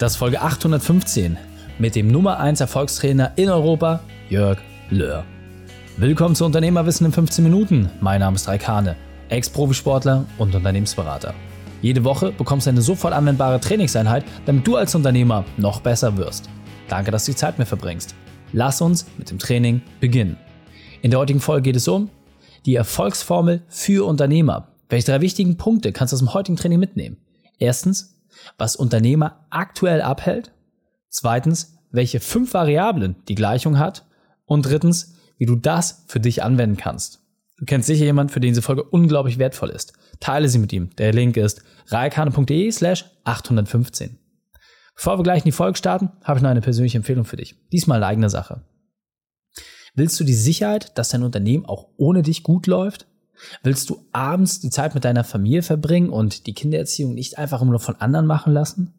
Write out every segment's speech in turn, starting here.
Das ist Folge 815 mit dem Nummer 1 Erfolgstrainer in Europa, Jörg Löhr. Willkommen zu Unternehmerwissen in 15 Minuten. Mein Name ist Raikane, Ex-Profisportler und Unternehmensberater. Jede Woche bekommst du eine sofort anwendbare Trainingseinheit, damit du als Unternehmer noch besser wirst. Danke, dass du die Zeit mit verbringst. Lass uns mit dem Training beginnen. In der heutigen Folge geht es um die Erfolgsformel für Unternehmer. Welche drei wichtigen Punkte kannst du aus dem heutigen Training mitnehmen? Erstens, was Unternehmer aktuell abhält. Zweitens, welche fünf Variablen die Gleichung hat. Und drittens, wie du das für dich anwenden kannst. Du kennst sicher jemanden, für den diese Folge unglaublich wertvoll ist. Teile sie mit ihm. Der Link ist reikane.de slash 815. Bevor wir gleich in die Folge starten, habe ich noch eine persönliche Empfehlung für dich. Diesmal eine eigene Sache. Willst du die Sicherheit, dass dein Unternehmen auch ohne dich gut läuft? Willst du abends die Zeit mit deiner Familie verbringen und die Kindererziehung nicht einfach nur von anderen machen lassen?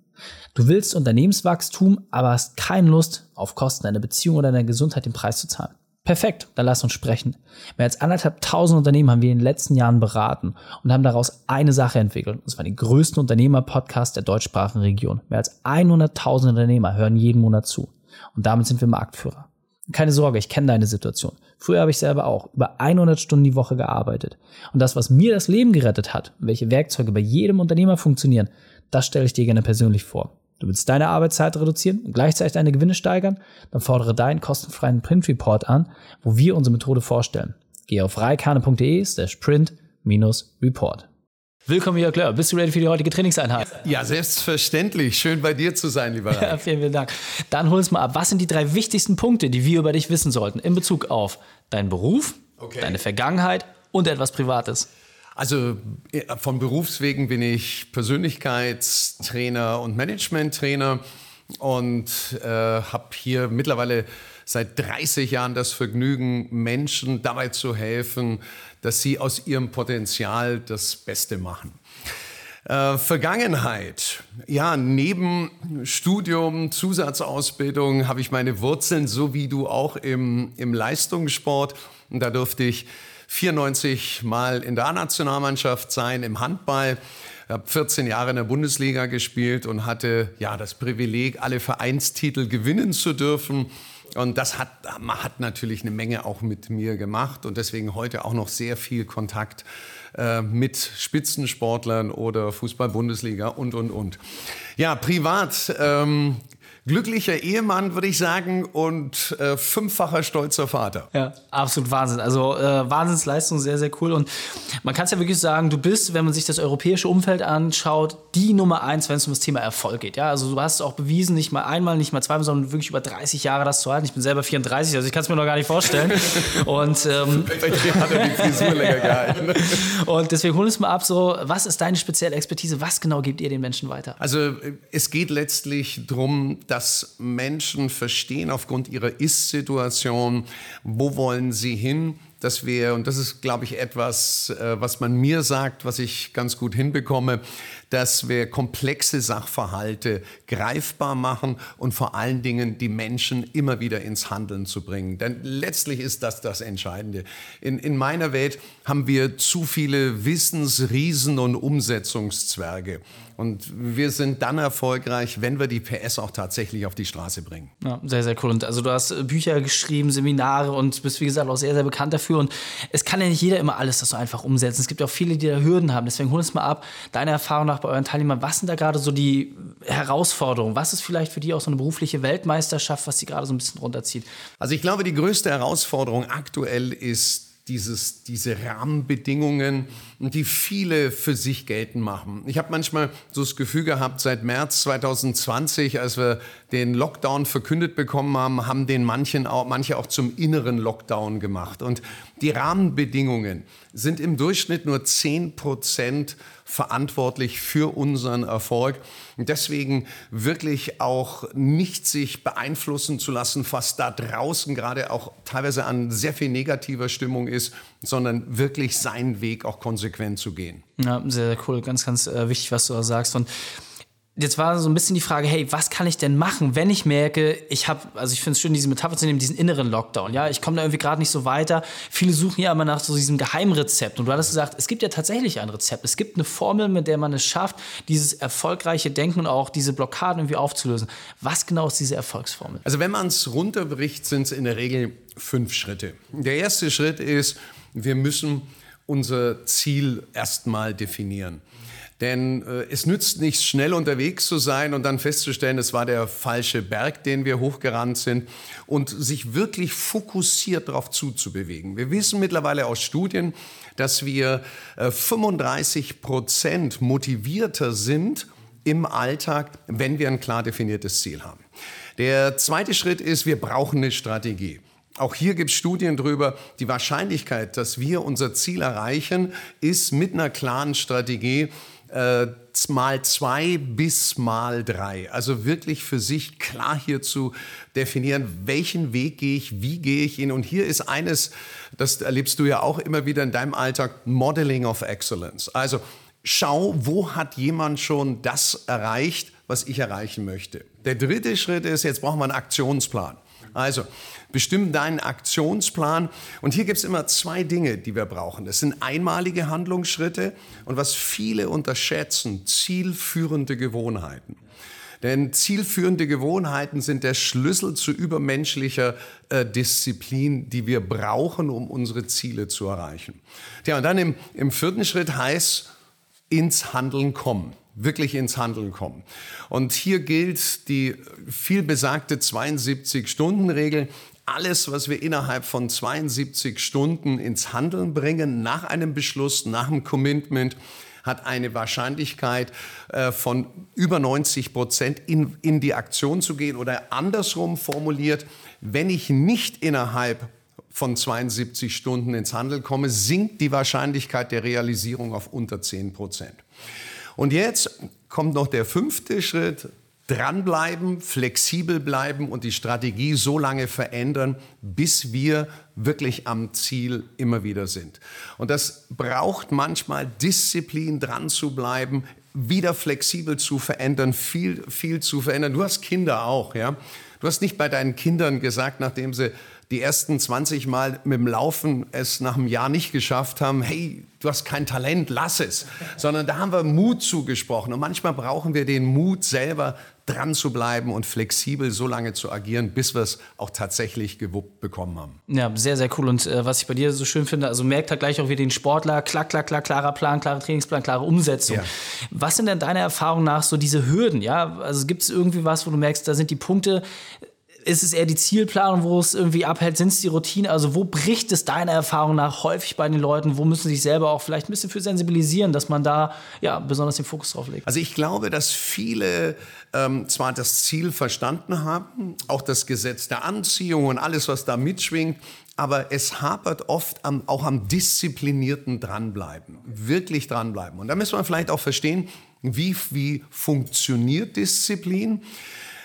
Du willst Unternehmenswachstum, aber hast keine Lust, auf Kosten deiner Beziehung oder deiner Gesundheit den Preis zu zahlen. Perfekt, dann lass uns sprechen. Mehr als anderthalb tausend Unternehmen haben wir in den letzten Jahren beraten und haben daraus eine Sache entwickelt. Und zwar den größten Unternehmer-Podcast der deutschsprachigen Region. Mehr als 100.000 Unternehmer hören jeden Monat zu. Und damit sind wir Marktführer. Keine Sorge, ich kenne deine Situation. Früher habe ich selber auch über 100 Stunden die Woche gearbeitet. Und das, was mir das Leben gerettet hat, welche Werkzeuge bei jedem Unternehmer funktionieren, das stelle ich dir gerne persönlich vor. Du willst deine Arbeitszeit reduzieren und gleichzeitig deine Gewinne steigern? Dann fordere deinen kostenfreien Print Report an, wo wir unsere Methode vorstellen. Geh auf reikane.de slash print-report. Willkommen, Jörg Löhr. Bist du ready für die heutige Trainingseinheit? Ja, selbstverständlich. Schön bei dir zu sein, lieber Ralf. Ja, vielen, vielen Dank. Dann hol uns mal ab. Was sind die drei wichtigsten Punkte, die wir über dich wissen sollten in Bezug auf deinen Beruf, okay. deine Vergangenheit und etwas Privates? Also von Berufswegen bin ich Persönlichkeitstrainer und Managementtrainer und äh, habe hier mittlerweile seit 30 Jahren das Vergnügen, Menschen dabei zu helfen, dass sie aus ihrem Potenzial das Beste machen. Äh, Vergangenheit. Ja, neben Studium, Zusatzausbildung habe ich meine Wurzeln, so wie du auch im, im Leistungssport. Und da durfte ich 94 Mal in der A-Nationalmannschaft sein, im Handball. Ich habe 14 Jahre in der Bundesliga gespielt und hatte ja das Privileg, alle Vereinstitel gewinnen zu dürfen. Und das hat, hat natürlich eine Menge auch mit mir gemacht und deswegen heute auch noch sehr viel Kontakt äh, mit Spitzensportlern oder Fußball-Bundesliga und, und, und. Ja, privat ähm, glücklicher Ehemann, würde ich sagen, und äh, fünffacher stolzer Vater. Ja, absolut Wahnsinn. Also äh, Wahnsinnsleistung, sehr, sehr cool. Und man kann es ja wirklich sagen, du bist, wenn man sich das europäische Umfeld anschaut, die Nummer eins, wenn es um das Thema Erfolg geht. Ja, also du hast es auch bewiesen, nicht mal einmal, nicht mal zweimal, sondern wirklich über 30 Jahre das zu halten. Ich bin selber 34, also ich kann es mir noch gar nicht vorstellen. und ähm, hat er die Frisur länger gehalten. und deswegen hol uns mal ab, so, was ist deine spezielle Expertise? Was genau gebt ihr den Menschen weiter? Also es geht letztlich darum, dass Menschen verstehen aufgrund ihrer Ist-Situation, wo wollen sie hin, dass wir, und das ist, glaube ich, etwas, äh, was man mir sagt, was ich ganz gut hinbekomme, dass wir komplexe Sachverhalte greifbar machen und vor allen Dingen die Menschen immer wieder ins Handeln zu bringen. Denn letztlich ist das das Entscheidende. In, in meiner Welt haben wir zu viele Wissensriesen und Umsetzungszwerge. Und wir sind dann erfolgreich, wenn wir die PS auch tatsächlich auf die Straße bringen. Ja, sehr, sehr cool. Und also du hast Bücher geschrieben, Seminare und bist, wie gesagt, auch sehr, sehr bekannt dafür. Und es kann ja nicht jeder immer alles das so einfach umsetzen. Es gibt auch viele, die da Hürden haben. Deswegen hol uns mal ab, deine Erfahrung nach bei euren Teilnehmern. Was sind da gerade so die Herausforderungen? Was ist vielleicht für die auch so eine berufliche Weltmeisterschaft, was sie gerade so ein bisschen runterzieht? Also ich glaube, die größte Herausforderung aktuell ist dieses, diese Rahmenbedingungen, die viele für sich geltend machen. Ich habe manchmal so das Gefühl gehabt, seit März 2020, als wir den Lockdown verkündet bekommen haben, haben den manchen auch, manche auch zum inneren Lockdown gemacht. Und die Rahmenbedingungen sind im Durchschnitt nur 10 Prozent verantwortlich für unseren Erfolg. Deswegen wirklich auch nicht sich beeinflussen zu lassen, was da draußen gerade auch teilweise an sehr viel negativer Stimmung ist, sondern wirklich seinen Weg auch konsequent zu gehen. Ja, sehr, sehr cool. Ganz, ganz äh, wichtig, was du da sagst. Und jetzt war so ein bisschen die Frage, hey, was kann ich denn machen, wenn ich merke, ich habe, also ich finde es schön, diese Metapher zu nehmen, diesen inneren Lockdown, ja, ich komme da irgendwie gerade nicht so weiter. Viele suchen ja immer nach so diesem Geheimrezept und du hattest gesagt, es gibt ja tatsächlich ein Rezept. Es gibt eine Formel, mit der man es schafft, dieses erfolgreiche Denken und auch diese Blockaden irgendwie aufzulösen. Was genau ist diese Erfolgsformel? Also wenn man es runterbricht, sind es in der Regel fünf Schritte. Der erste Schritt ist, wir müssen unser Ziel erstmal definieren. Denn äh, es nützt nichts, schnell unterwegs zu sein und dann festzustellen, es war der falsche Berg, den wir hochgerannt sind und sich wirklich fokussiert darauf zuzubewegen. Wir wissen mittlerweile aus Studien, dass wir äh, 35 Prozent motivierter sind im Alltag, wenn wir ein klar definiertes Ziel haben. Der zweite Schritt ist, wir brauchen eine Strategie. Auch hier gibt es Studien darüber, die Wahrscheinlichkeit, dass wir unser Ziel erreichen, ist mit einer klaren Strategie äh, mal zwei bis mal drei. Also wirklich für sich klar hier zu definieren, welchen Weg gehe ich, wie gehe ich ihn. Und hier ist eines, das erlebst du ja auch immer wieder in deinem Alltag, Modeling of Excellence. Also schau, wo hat jemand schon das erreicht, was ich erreichen möchte. Der dritte Schritt ist, jetzt brauchen wir einen Aktionsplan. Also bestimm deinen Aktionsplan. Und hier gibt es immer zwei Dinge, die wir brauchen. Das sind einmalige Handlungsschritte und was viele unterschätzen, zielführende Gewohnheiten. Denn zielführende Gewohnheiten sind der Schlüssel zu übermenschlicher äh, Disziplin, die wir brauchen, um unsere Ziele zu erreichen. Ja, und dann im, im vierten Schritt heißt ins Handeln kommen wirklich ins Handeln kommen. Und hier gilt die vielbesagte 72-Stunden-Regel. Alles, was wir innerhalb von 72 Stunden ins Handeln bringen, nach einem Beschluss, nach einem Commitment, hat eine Wahrscheinlichkeit äh, von über 90 Prozent in, in die Aktion zu gehen. Oder andersrum formuliert, wenn ich nicht innerhalb von 72 Stunden ins Handeln komme, sinkt die Wahrscheinlichkeit der Realisierung auf unter 10 Prozent. Und jetzt kommt noch der fünfte Schritt. Dranbleiben, flexibel bleiben und die Strategie so lange verändern, bis wir wirklich am Ziel immer wieder sind. Und das braucht manchmal Disziplin, dran zu bleiben, wieder flexibel zu verändern, viel, viel zu verändern. Du hast Kinder auch, ja. Du hast nicht bei deinen Kindern gesagt, nachdem sie die ersten 20 Mal mit dem Laufen es nach einem Jahr nicht geschafft haben, hey, du hast kein Talent, lass es. Sondern da haben wir Mut zugesprochen. Und manchmal brauchen wir den Mut selber, dran zu bleiben und flexibel so lange zu agieren, bis wir es auch tatsächlich gewuppt bekommen haben. Ja, sehr, sehr cool. Und äh, was ich bei dir so schön finde, also merkt halt gleich auch wie den Sportler, klack, klack, klack, klarer Plan, klarer Trainingsplan, klare Umsetzung. Ja. Was sind denn deiner Erfahrung nach so diese Hürden? Ja, also gibt es irgendwie was, wo du merkst, da sind die Punkte, ist es eher die Zielplanung, wo es irgendwie abhält? Sind es die Routine? Also wo bricht es deiner Erfahrung nach häufig bei den Leuten? Wo müssen sie sich selber auch vielleicht ein bisschen für sensibilisieren, dass man da ja besonders den Fokus drauf legt? Also ich glaube, dass viele ähm, zwar das Ziel verstanden haben, auch das Gesetz der Anziehung und alles, was da mitschwingt, aber es hapert oft am, auch am disziplinierten Dranbleiben, wirklich dranbleiben. Und da müssen wir vielleicht auch verstehen, wie, wie funktioniert Disziplin.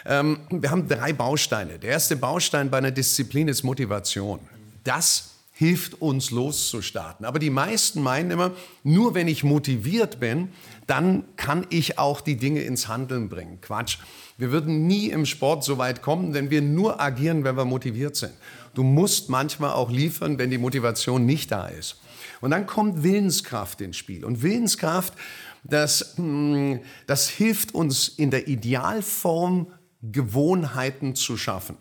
Ähm, wir haben drei Bausteine. Der erste Baustein bei einer Disziplin ist Motivation. Das hilft uns loszustarten. Aber die meisten meinen immer, nur wenn ich motiviert bin, dann kann ich auch die Dinge ins Handeln bringen. Quatsch. Wir würden nie im Sport so weit kommen, wenn wir nur agieren, wenn wir motiviert sind. Du musst manchmal auch liefern, wenn die Motivation nicht da ist. Und dann kommt Willenskraft ins Spiel. Und Willenskraft, das, hm, das hilft uns in der Idealform Gewohnheiten zu schaffen.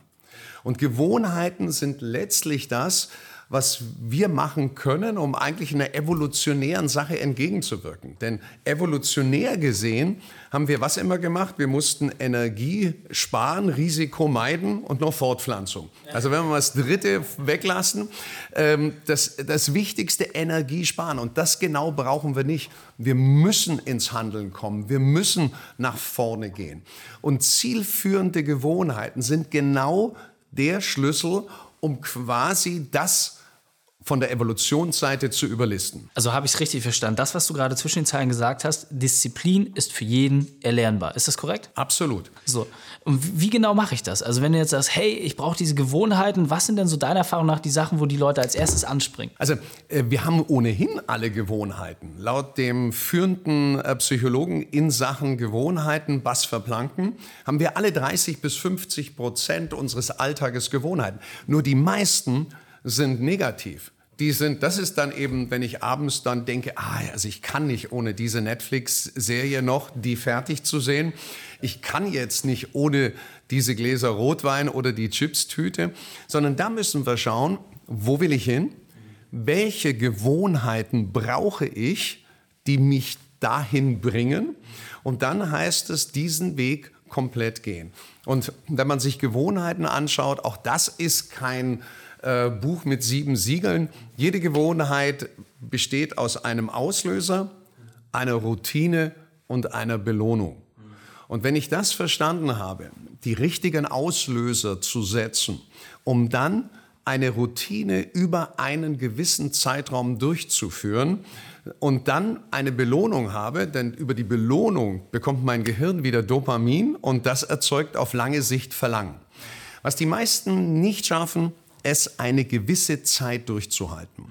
Und Gewohnheiten sind letztlich das, was wir machen können, um eigentlich einer evolutionären Sache entgegenzuwirken. Denn evolutionär gesehen haben wir was immer gemacht? Wir mussten Energie sparen, Risiko meiden und noch Fortpflanzung. Also wenn wir das Dritte weglassen, ähm, das, das Wichtigste Energie sparen. Und das genau brauchen wir nicht. Wir müssen ins Handeln kommen. Wir müssen nach vorne gehen. Und zielführende Gewohnheiten sind genau der Schlüssel, um quasi das von der Evolutionsseite zu überlisten. Also habe ich es richtig verstanden. Das, was du gerade zwischen den Zeilen gesagt hast, Disziplin ist für jeden erlernbar. Ist das korrekt? Absolut. So. Und wie genau mache ich das? Also wenn du jetzt sagst, hey, ich brauche diese Gewohnheiten, was sind denn so deiner Erfahrung nach die Sachen, wo die Leute als erstes anspringen? Also äh, wir haben ohnehin alle Gewohnheiten. Laut dem führenden äh, Psychologen in Sachen Gewohnheiten, Bas Verplanken, haben wir alle 30 bis 50 Prozent unseres Alltages Gewohnheiten. Nur die meisten sind negativ die sind, das ist dann eben, wenn ich abends dann denke, ah, also ich kann nicht ohne diese Netflix-Serie noch, die fertig zu sehen. Ich kann jetzt nicht ohne diese Gläser Rotwein oder die Chips-Tüte, sondern da müssen wir schauen, wo will ich hin? Welche Gewohnheiten brauche ich, die mich dahin bringen? Und dann heißt es, diesen Weg komplett gehen. Und wenn man sich Gewohnheiten anschaut, auch das ist kein äh, Buch mit sieben Siegeln. Jede Gewohnheit besteht aus einem Auslöser, einer Routine und einer Belohnung. Und wenn ich das verstanden habe, die richtigen Auslöser zu setzen, um dann eine Routine über einen gewissen Zeitraum durchzuführen und dann eine Belohnung habe, denn über die Belohnung bekommt mein Gehirn wieder Dopamin und das erzeugt auf lange Sicht Verlangen. Was die meisten nicht schaffen, es eine gewisse Zeit durchzuhalten.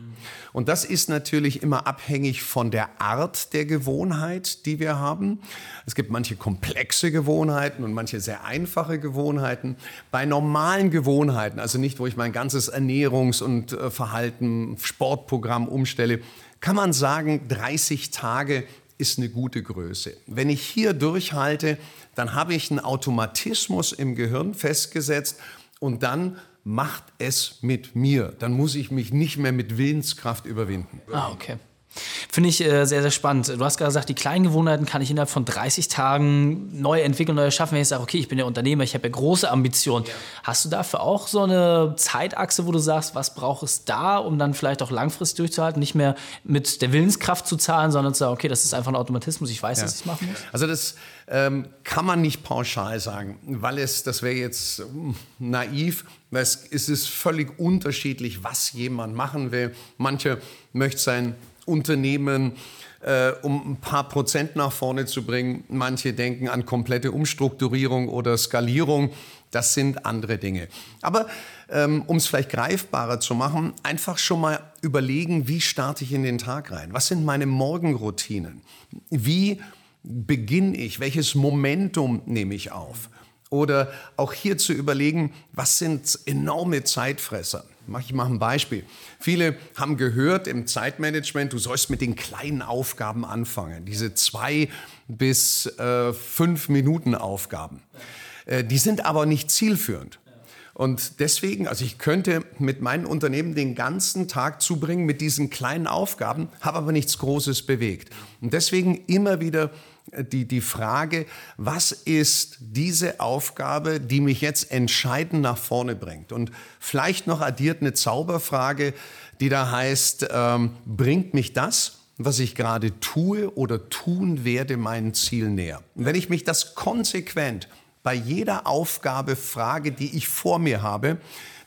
Und das ist natürlich immer abhängig von der Art der Gewohnheit, die wir haben. Es gibt manche komplexe Gewohnheiten und manche sehr einfache Gewohnheiten. Bei normalen Gewohnheiten, also nicht, wo ich mein ganzes Ernährungs- und äh, Verhalten, Sportprogramm umstelle, kann man sagen, 30 Tage ist eine gute Größe. Wenn ich hier durchhalte, dann habe ich einen Automatismus im Gehirn festgesetzt und dann macht es mit mir. Dann muss ich mich nicht mehr mit Willenskraft überwinden. Ah, okay. Finde ich äh, sehr, sehr spannend. Du hast gerade gesagt, die kleinen Gewohnheiten kann ich innerhalb von 30 Tagen neu entwickeln, neu erschaffen, wenn ich sage, okay, ich bin ja Unternehmer, ich habe ja große Ambitionen. Ja. Hast du dafür auch so eine Zeitachse, wo du sagst, was braucht es da, um dann vielleicht auch langfristig durchzuhalten, nicht mehr mit der Willenskraft zu zahlen, sondern zu sagen, okay, das ist einfach ein Automatismus, ich weiß, ja. dass ich es machen muss? Also das ähm, kann man nicht pauschal sagen, weil es, das wäre jetzt hm, naiv, weil es, es ist völlig unterschiedlich, was jemand machen will. Manche möchten sein Unternehmen äh, um ein paar Prozent nach vorne zu bringen. Manche denken an komplette Umstrukturierung oder Skalierung. Das sind andere Dinge. Aber ähm, um es vielleicht greifbarer zu machen, einfach schon mal überlegen, wie starte ich in den Tag rein? Was sind meine Morgenroutinen? Wie beginne ich? Welches Momentum nehme ich auf? Oder auch hier zu überlegen, was sind enorme Zeitfresser? Ich mache ein Beispiel. Viele haben gehört im Zeitmanagement, du sollst mit den kleinen Aufgaben anfangen. Diese zwei bis äh, fünf Minuten Aufgaben. Äh, die sind aber nicht zielführend. Und deswegen, also ich könnte mit meinem Unternehmen den ganzen Tag zubringen mit diesen kleinen Aufgaben, habe aber nichts Großes bewegt. Und deswegen immer wieder die, die Frage, was ist diese Aufgabe, die mich jetzt entscheidend nach vorne bringt? Und vielleicht noch addiert eine Zauberfrage, die da heißt, ähm, bringt mich das, was ich gerade tue oder tun werde, meinen Ziel näher? Und wenn ich mich das konsequent bei jeder Aufgabe frage, die ich vor mir habe,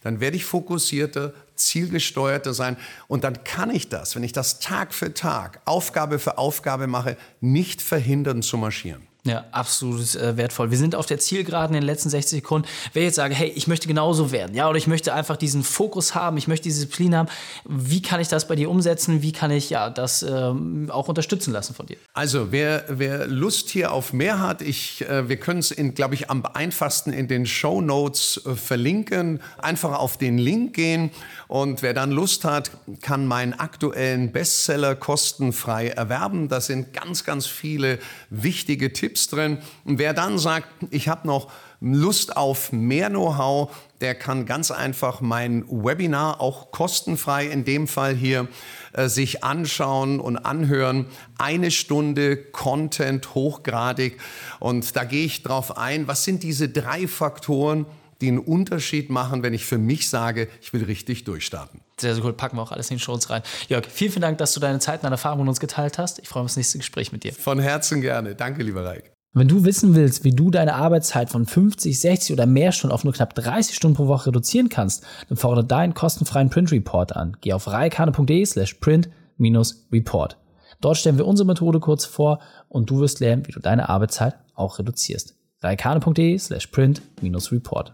dann werde ich fokussierter, zielgesteuerter sein. Und dann kann ich das, wenn ich das Tag für Tag, Aufgabe für Aufgabe mache, nicht verhindern zu marschieren. Ja, absolut äh, wertvoll. Wir sind auf der Zielgeraden in den letzten 60 Sekunden. Wer jetzt sage, hey, ich möchte genauso werden, ja, oder ich möchte einfach diesen Fokus haben, ich möchte diese Disziplin haben, wie kann ich das bei dir umsetzen? Wie kann ich ja das ähm, auch unterstützen lassen von dir? Also, wer, wer Lust hier auf mehr hat, ich, äh, wir können es, glaube ich, am einfachsten in den Show Notes äh, verlinken. Einfach auf den Link gehen und wer dann Lust hat, kann meinen aktuellen Bestseller kostenfrei erwerben. Da sind ganz, ganz viele wichtige Tipps Tipps drin. Und wer dann sagt, ich habe noch Lust auf mehr Know-how, der kann ganz einfach mein Webinar auch kostenfrei in dem Fall hier äh, sich anschauen und anhören. Eine Stunde Content hochgradig und da gehe ich drauf ein, was sind diese drei Faktoren, die einen Unterschied machen, wenn ich für mich sage, ich will richtig durchstarten. Sehr, sehr cool. Packen wir auch alles in den Shows rein. Jörg, vielen, vielen Dank, dass du deine Zeit und deine Erfahrungen mit uns geteilt hast. Ich freue mich auf das nächste Gespräch mit dir. Von Herzen gerne. Danke, lieber Reik. Wenn du wissen willst, wie du deine Arbeitszeit von 50, 60 oder mehr Stunden auf nur knapp 30 Stunden pro Woche reduzieren kannst, dann fordere deinen kostenfreien Print Report an. Geh auf reikane.de slash print-report. Dort stellen wir unsere Methode kurz vor und du wirst lernen, wie du deine Arbeitszeit auch reduzierst. reikane.de slash print-report.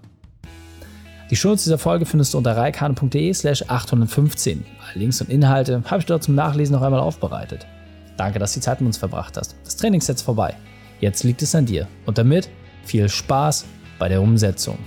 Die Shownotes dieser Folge findest du unter reikane.de slash 815. Alle Links und Inhalte habe ich dort zum Nachlesen noch einmal aufbereitet. Danke, dass du die Zeit mit uns verbracht hast. Das Training ist jetzt vorbei. Jetzt liegt es an dir. Und damit viel Spaß bei der Umsetzung.